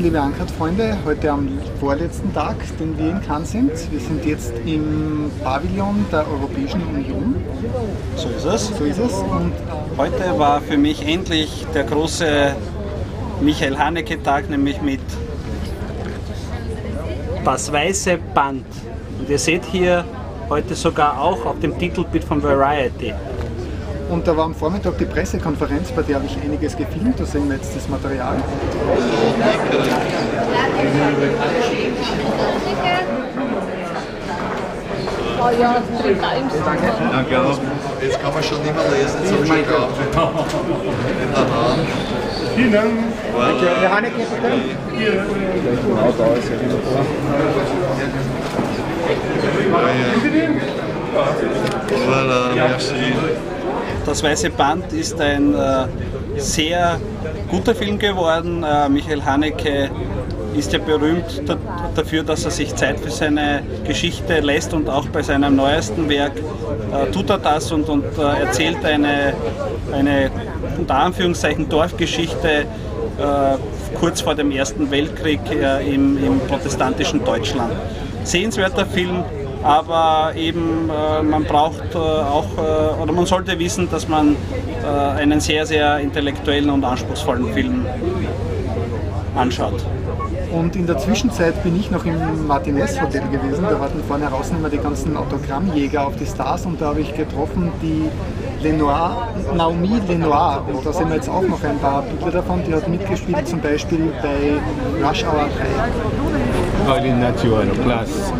liebe Ankert-Freunde, heute am vorletzten Tag, den wir in Cannes sind. Wir sind jetzt im Pavillon der Europäischen Union. So ist es. So ist es. Und heute war für mich endlich der große Michael Haneke-Tag, nämlich mit das weiße Band. Und ihr seht hier heute sogar auch auf dem Titelbild von Variety. Und da war am Vormittag die Pressekonferenz, bei der habe ich einiges gefilmt, da sehen wir jetzt das Material. Oh ja, times. Danke auch. Jetzt kann man schon nicht mehr lesen, so schon drauf. Vielen Dank. Voilà. Der Haneke, bitte. Voilà, merci. Das Weiße Band ist ein äh, sehr guter Film geworden. Äh, Michael Haneke ist ja berühmt da dafür, dass er sich Zeit für seine Geschichte lässt und auch bei seinem neuesten Werk äh, tut er das und, und äh, erzählt eine, eine unter Anführungszeichen Dorfgeschichte äh, kurz vor dem Ersten Weltkrieg äh, im, im protestantischen Deutschland. Sehenswerter Film, aber eben äh, man braucht äh, auch, äh, oder man sollte wissen, dass man äh, einen sehr, sehr intellektuellen und anspruchsvollen Film anschaut. Und in der Zwischenzeit bin ich noch im Martinez Hotel gewesen. Da warten vorne draußen immer die ganzen Autogrammjäger auf die Stars und da habe ich getroffen die Lenoir, Naomi Lenoir. Und da sehen wir jetzt auch noch ein paar Bilder davon. Die hat mitgespielt zum Beispiel bei Rush Hour 3. Colin Nature, classe.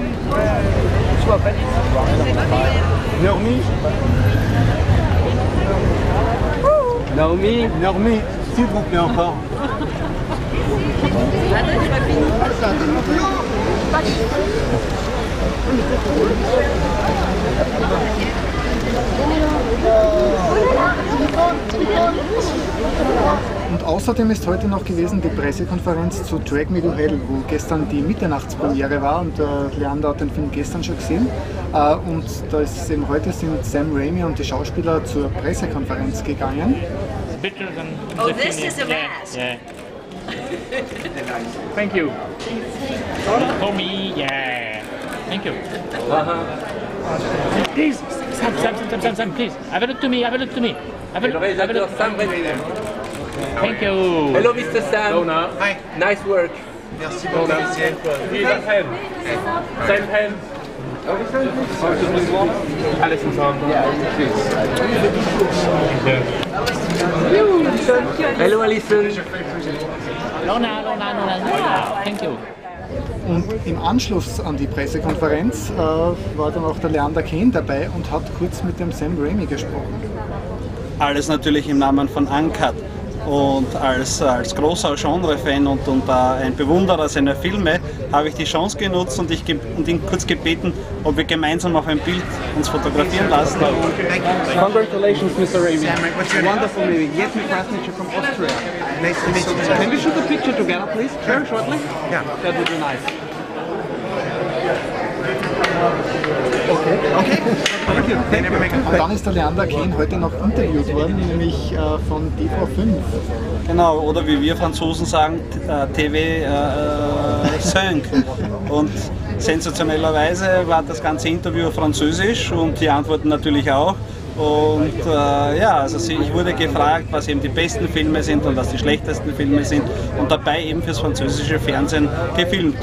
Naomi Naomi Naomi, s'il vous plaît encore. Und außerdem ist heute noch gewesen die Pressekonferenz zu Drag Me to Hell, wo gestern die Mitternachtspremiere war und äh, Leander hat den Film gestern schon gesehen. Äh, und da ist eben heute sind Sam Raimi und die Schauspieler zur Pressekonferenz gegangen. Oh, the this is a yeah, mask. Yeah. Thank you. For me, yeah. Thank you. Please, Sam, Sam, Sam, Sam, Sam, Sam, please. Have a look to me, have a look to me. Have a look, have a look. Sam René. Thank you. Hello, Mr. Sam. Dona. Hi. Nice work. Merci beaucoup. Dieser Pen. Sein Pen. Alles zusammen. Hello, Alison. Lona, Lona, Lona, Lona. Thank you. Und im Anschluss an die Pressekonferenz äh, war dann auch der Leander Kane dabei und hat kurz mit dem Sam Raimi gesprochen. Alles natürlich im Namen von Uncut. Und als, als großer Genre-Fan und, und äh, ein Bewunderer seiner Filme habe ich die Chance genutzt und, ich ge und ihn kurz gebeten, ob wir gemeinsam auf ein Bild uns fotografieren lassen. Congratulations, Mr. Raimi. Wonderful movie. Yasmin Krasnitcher from Austria. Nice to meet you. Can we shoot a picture together, please? Very shortly? Yeah. That would be nice. Okay. Thank you. A Und dann ist der Leander Kane heute noch interviewt worden, nämlich äh, von TV5. Genau, oder wie wir Franzosen sagen, äh, TV äh, äh, 5. Und sensationellerweise war das ganze Interview auf Französisch und die Antworten natürlich auch. Und äh, ja, also sie- ich wurde gefragt, was eben die besten Filme sind und was die schlechtesten Filme sind und dabei eben fürs französische Fernsehen gefilmt.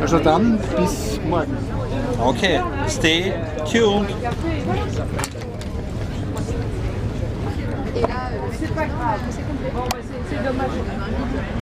Also dann bis morgen. Okay, stay tuned. C'est pas grave, c'est dommage.